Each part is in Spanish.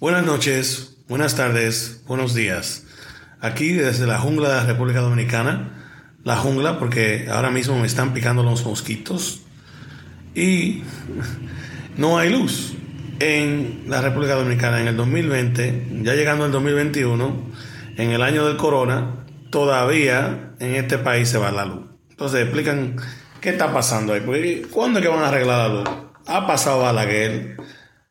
Buenas noches, buenas tardes, buenos días. Aquí desde la jungla de la República Dominicana, la jungla porque ahora mismo me están picando los mosquitos y no hay luz en la República Dominicana en el 2020, ya llegando al 2021, en el año del corona, todavía en este país se va la luz. Entonces explican qué está pasando ahí, ¿cuándo es que van a arreglar la luz? Ha pasado Balaguer,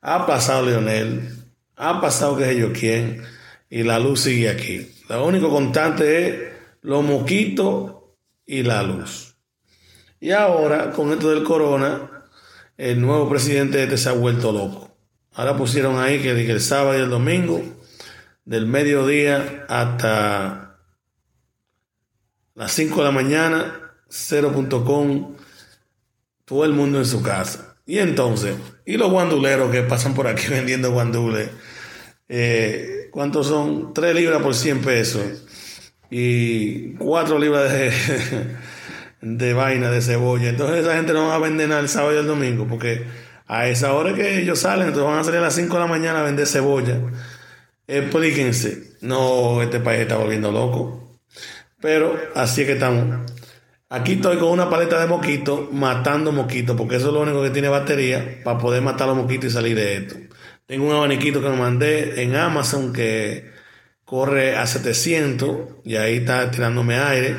ha pasado Leonel, ha pasado que sé yo quién y la luz sigue aquí. Lo único constante es los mosquitos y la luz. Y ahora, con esto del corona, el nuevo presidente este se ha vuelto loco. Ahora pusieron ahí que, el sábado y el domingo, del mediodía hasta las 5 de la mañana, 0.com, todo el mundo en su casa. Y entonces, ¿y los guanduleros que pasan por aquí vendiendo guandules? Eh, ¿Cuántos son? 3 libras por 100 pesos. Y 4 libras de, de vaina, de cebolla. Entonces esa gente no va a vender nada el sábado y el domingo, porque a esa hora que ellos salen, entonces van a salir a las 5 de la mañana a vender cebolla. Explíquense. No, este país está volviendo loco. Pero así es que estamos. Aquí estoy con una paleta de moquitos matando moquitos, porque eso es lo único que tiene batería para poder matar los moquitos y salir de esto. Tengo un abaniquito que me mandé en Amazon que corre a 700 y ahí está tirándome aire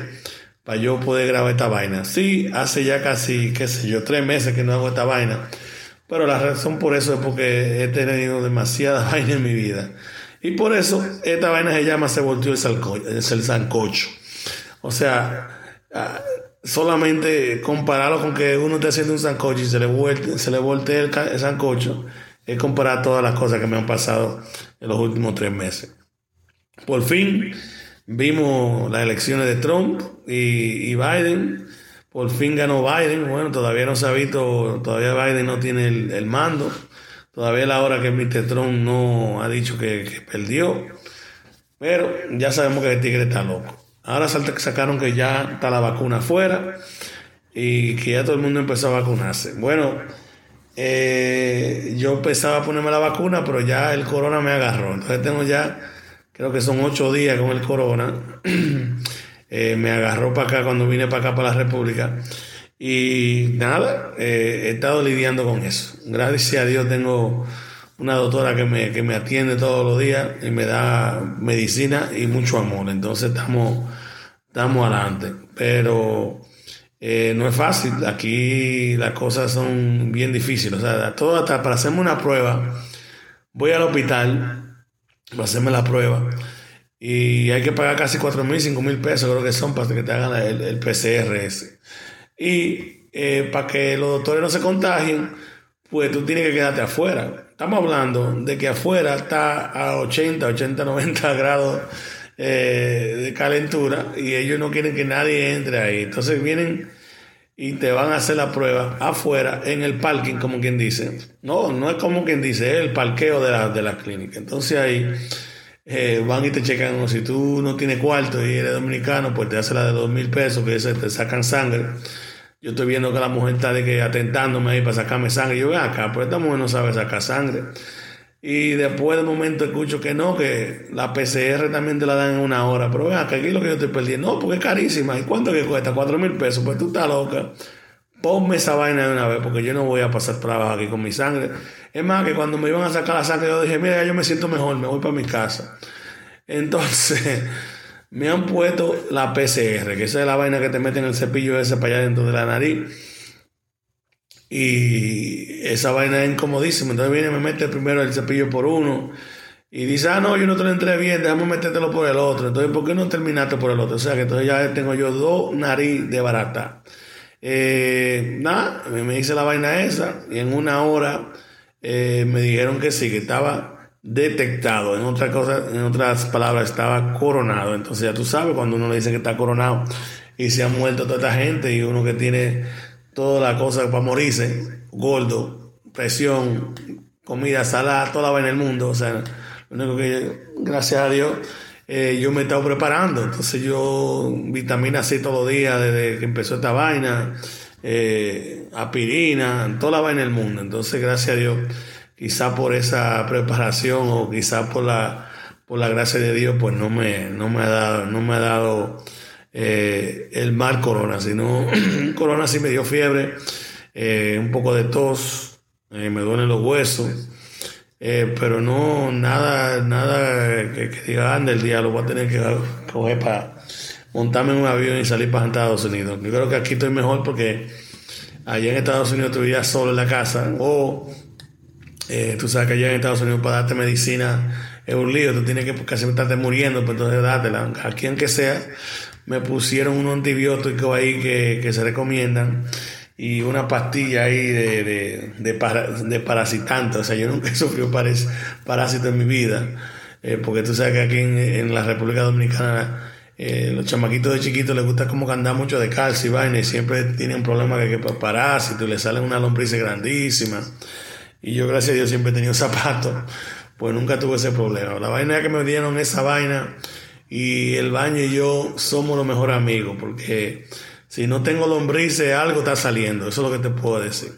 para yo poder grabar esta vaina. Sí, hace ya casi, qué sé yo, tres meses que no hago esta vaina. Pero la razón por eso es porque he tenido demasiada vaina en mi vida. Y por eso esta vaina se llama Se volteó el, el sancocho. O sea, ah, solamente compararlo con que uno esté haciendo un sancocho y se le, vuelte, se le voltee el, sancocho, es comparar todas las cosas que me han pasado en los últimos tres meses. Por fin vimos las elecciones de Trump y, Biden. Por fin ganó Biden. Bueno, todavía no se ha visto, todavía Biden no tiene el, mando. Todavía la hora que Mr. Trump no ha dicho que perdió. Pero ya sabemos que el tigre está loco. Ahora sacaron que ya está la vacuna afuera y que ya todo el mundo empezó a vacunarse. Bueno, eh, yo empezaba a ponerme la vacuna, pero ya el corona me agarró. Entonces tengo ya, creo que son ocho días con el corona. Eh, me agarró para acá cuando vine para acá, para la República. Y nada, eh, he estado lidiando con eso. Gracias a Dios tengo una doctora que me, que me atiende todos los días y me da medicina y mucho amor. Entonces estamos, estamos adelante. Pero eh, no es fácil. Aquí las cosas son bien difíciles. O sea, todo hasta para hacerme una prueba, voy al hospital para hacerme la prueba. Y hay que pagar casi 4 mil, 5 mil pesos, creo que son, para que te hagan el, el PCRS. Y eh, para que los doctores no se contagien, pues tú tienes que quedarte afuera. Estamos hablando de que afuera está a 80, 80, 90 grados eh, de calentura y ellos no quieren que nadie entre ahí. Entonces vienen y te van a hacer la prueba afuera en el parking, como quien dice. No, no es como quien dice, es el parqueo de la, de la clínica. Entonces ahí eh, van y te checan, si tú no tienes cuarto y eres dominicano, pues te hace la de dos mil pesos, que se te sacan sangre. Yo estoy viendo que la mujer está de que atentándome ahí para sacarme sangre. Yo voy acá, pero esta mujer no sabe sacar sangre. Y después de momento escucho que no, que la PCR también te la dan en una hora. Pero ven acá, aquí lo que yo estoy perdiendo. No, porque es carísima. ¿Y cuánto que cuesta? Cuatro mil pesos. Pues tú estás loca. Ponme esa vaina de una vez, porque yo no voy a pasar trabajo aquí con mi sangre. Es más, que cuando me iban a sacar la sangre, yo dije, mira, yo me siento mejor, me voy para mi casa. Entonces, me han puesto la PCR, que esa es la vaina que te meten el cepillo ese para allá dentro de la nariz. Y esa vaina es incomodísima. Entonces viene y me mete primero el cepillo por uno. Y dice, ah, no, yo no te lo entré bien, déjame metértelo por el otro. Entonces, ¿por qué no terminaste por el otro? O sea, que entonces ya tengo yo dos nariz de barata. Eh, nada, me hice la vaina esa y en una hora eh, me dijeron que sí, que estaba detectado. En, otra cosa, en otras palabras, estaba coronado. Entonces ya tú sabes cuando uno le dice que está coronado y se ha muerto toda esta gente y uno que tiene toda la cosa para morirse, gordo, presión, comida salada, toda la vaina en el mundo. O sea, lo único que, gracias a Dios, eh, yo me he estado preparando. Entonces yo, vitamina C todos los días desde que empezó esta vaina, eh, aspirina, toda la vaina en el mundo. Entonces, gracias a Dios quizá por esa preparación o quizá por la, por la gracia de Dios, pues no me, no me ha dado, no me ha dado eh, el mal corona, sino corona sí me dio fiebre, eh, un poco de tos, eh, me duelen los huesos, pero no nada, nada que, diga, anda el día, lo voy a tener que coger para montarme en un avión y salir para Estados Unidos. Yo creo que aquí estoy mejor porque allá en Estados Unidos vivías solo en la casa o tú sabes que allá en Estados Unidos para darte medicina es un lío, tú tienes que casi estarte muriendo, pues entonces dátela. Aquí aunque sea, me pusieron un antibiótico ahí que, que se recomiendan y una pastilla ahí de, de, de, de parasitante. O sea, yo nunca he sufrido parásito en mi vida, eh, porque tú sabes que aquí en, la República Dominicana eh, los chamaquitos de chiquitos les gusta como que andar mucho de calcio y vaina y siempre tienen problemas que, que parásitos, les salen una lombriz grandísima. Y yo, gracias a Dios, siempre he tenido zapatos, pues nunca tuve ese problema. La vaina que me dieron esa vaina y el baño y yo somos los mejores amigos, porque si no tengo lombrices, algo está saliendo, eso es lo que te puedo decir.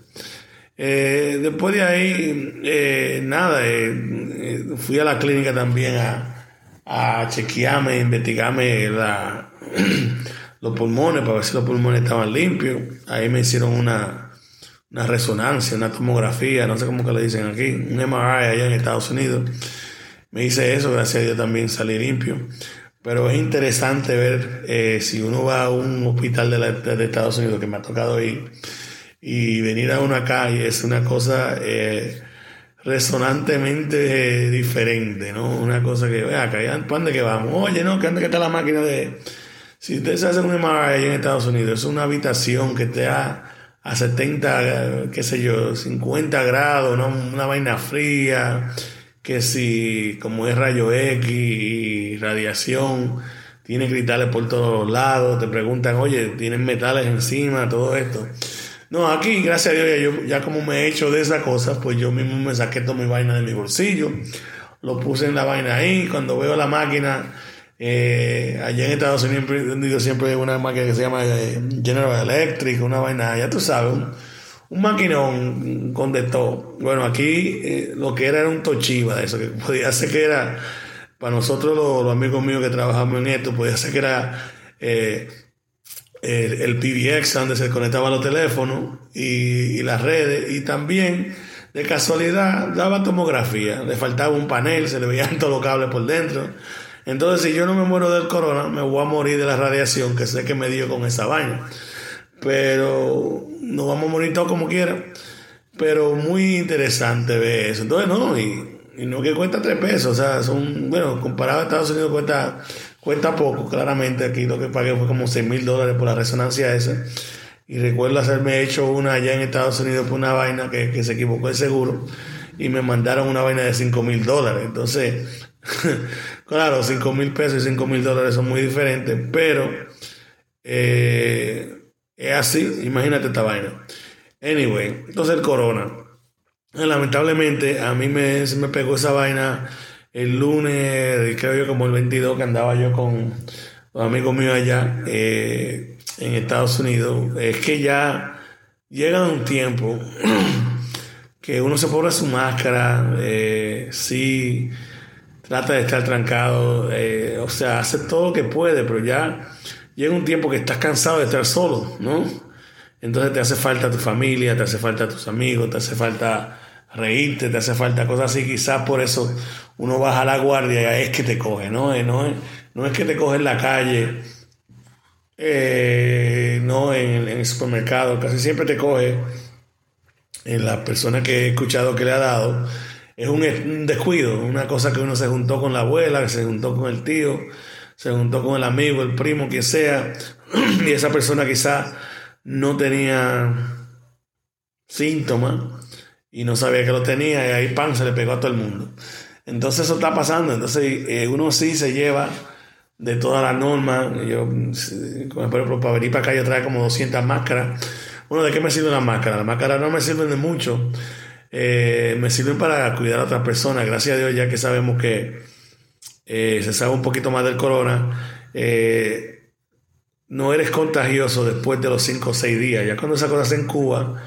Eh, después de ahí, eh, nada, eh, fui a la clínica también a, a chequearme, investigarme la, los pulmones para ver si los pulmones estaban limpios. Ahí me hicieron una, una resonancia, una tomografía, no sé cómo que le dicen aquí, un MRI allá en Estados Unidos. Me hice eso, gracias a Dios también salí limpio. Pero es interesante ver eh, si uno va a un hospital de, Estados Unidos que me ha tocado ir y venir a una calle es una cosa eh, resonantemente diferente, ¿no? Una cosa que, vea, acá, ¿para que vamos? Oye, no, que anda que está la máquina de... Si ustedes hacen un MRI en Estados Unidos, es una habitación que te da a 70, qué sé yo, 50 grados, ¿no? una vaina fría que si como es rayo X y radiación, tiene cristales por todos lados, te preguntan, oye, tienen metales encima, todo esto. No, aquí, gracias a Dios, ya, yo, ya como me he hecho de esas cosas, pues yo mismo me saqué toda mi vaina de mi bolsillo, lo puse en la vaina ahí, cuando veo la máquina, eh, allá en Estados Unidos siempre hay una máquina que se llama eh, General Electric, una vaina, ya tú sabes, un maquinón con de todo. Bueno, aquí eh, lo que era era un Toshiba, de eso, que podía ser que era, para nosotros los, amigos míos que trabajamos en esto, podía ser que era eh, el, PBX donde se conectaban los teléfonos y, las redes, y también de casualidad daba tomografía, le faltaba un panel, se le veían todos los cables por dentro. Entonces, si yo no me muero del corona, me voy a morir de la radiación que sé que me dio con esa vaina. Pero no vamos a morir todos como quiera. Pero muy interesante ver eso. Entonces, no, y, no que cuesta tres pesos. O sea, son, bueno, comparado a Estados Unidos cuesta, cuesta poco, claramente. Aquí lo que pagué fue como 6 mil dólares por la resonancia esa. Y recuerdo haberme hecho una allá en Estados Unidos por una vaina que, que se equivocó el seguro. Y me mandaron una vaina de 5 mil dólares. Entonces, claro, 5 mil pesos y 5 mil dólares son muy diferentes. Pero, eh, es así, imagínate esta vaina. Anyway, entonces el corona. Lamentablemente a mí me, me pegó esa vaina el lunes, creo yo como el 22 que andaba yo con los amigos míos allá eh, en Estados Unidos. Es que ya llega un tiempo que uno se pone su máscara, eh, sí, trata de estar trancado, eh, o sea, hace todo lo que puede, pero ya llega un tiempo que estás cansado de estar solo, ¿no? Entonces te hace falta tu familia, te hace falta tus amigos, te hace falta reírte, te hace falta cosas así. Quizás por eso uno baja la guardia y es que te coge, ¿no? Eh, no, es, que te coge en la calle, eh, no en, el supermercado, casi siempre te coge en la persona que he escuchado que le ha dado. Es un, un descuido, una cosa que uno se juntó con la abuela, que se juntó con el tío, se juntó con el amigo, el primo, quien sea, y esa persona quizá no tenía síntomas y no sabía que lo tenía y ahí pan se le pegó a todo el mundo. Entonces eso está pasando, entonces eh, uno sí se lleva de todas las normas, yo, por ejemplo, para venir para acá yo trae como 200 máscaras. Bueno, ¿de qué me sirve la máscara? Las máscaras no me sirven de mucho, eh, me sirven para cuidar a otras personas, gracias a Dios ya que sabemos que eh, se sabe un poquito más del corona, eh, no eres contagioso después de los 5 o 6 días. Ya cuando esa cosa en Cuba,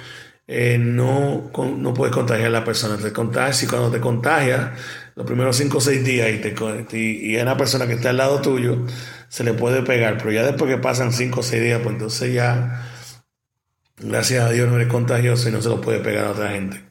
no, no puedes contagiar a la persona. Te contagias y cuando te contagias, los primeros 5 o 6 días y, te, y, a una persona que está al lado tuyo, se le puede pegar. Pero ya después que pasan 5 o 6 días, pues entonces ya, gracias a Dios, no eres contagioso y no se lo puede pegar a otra gente.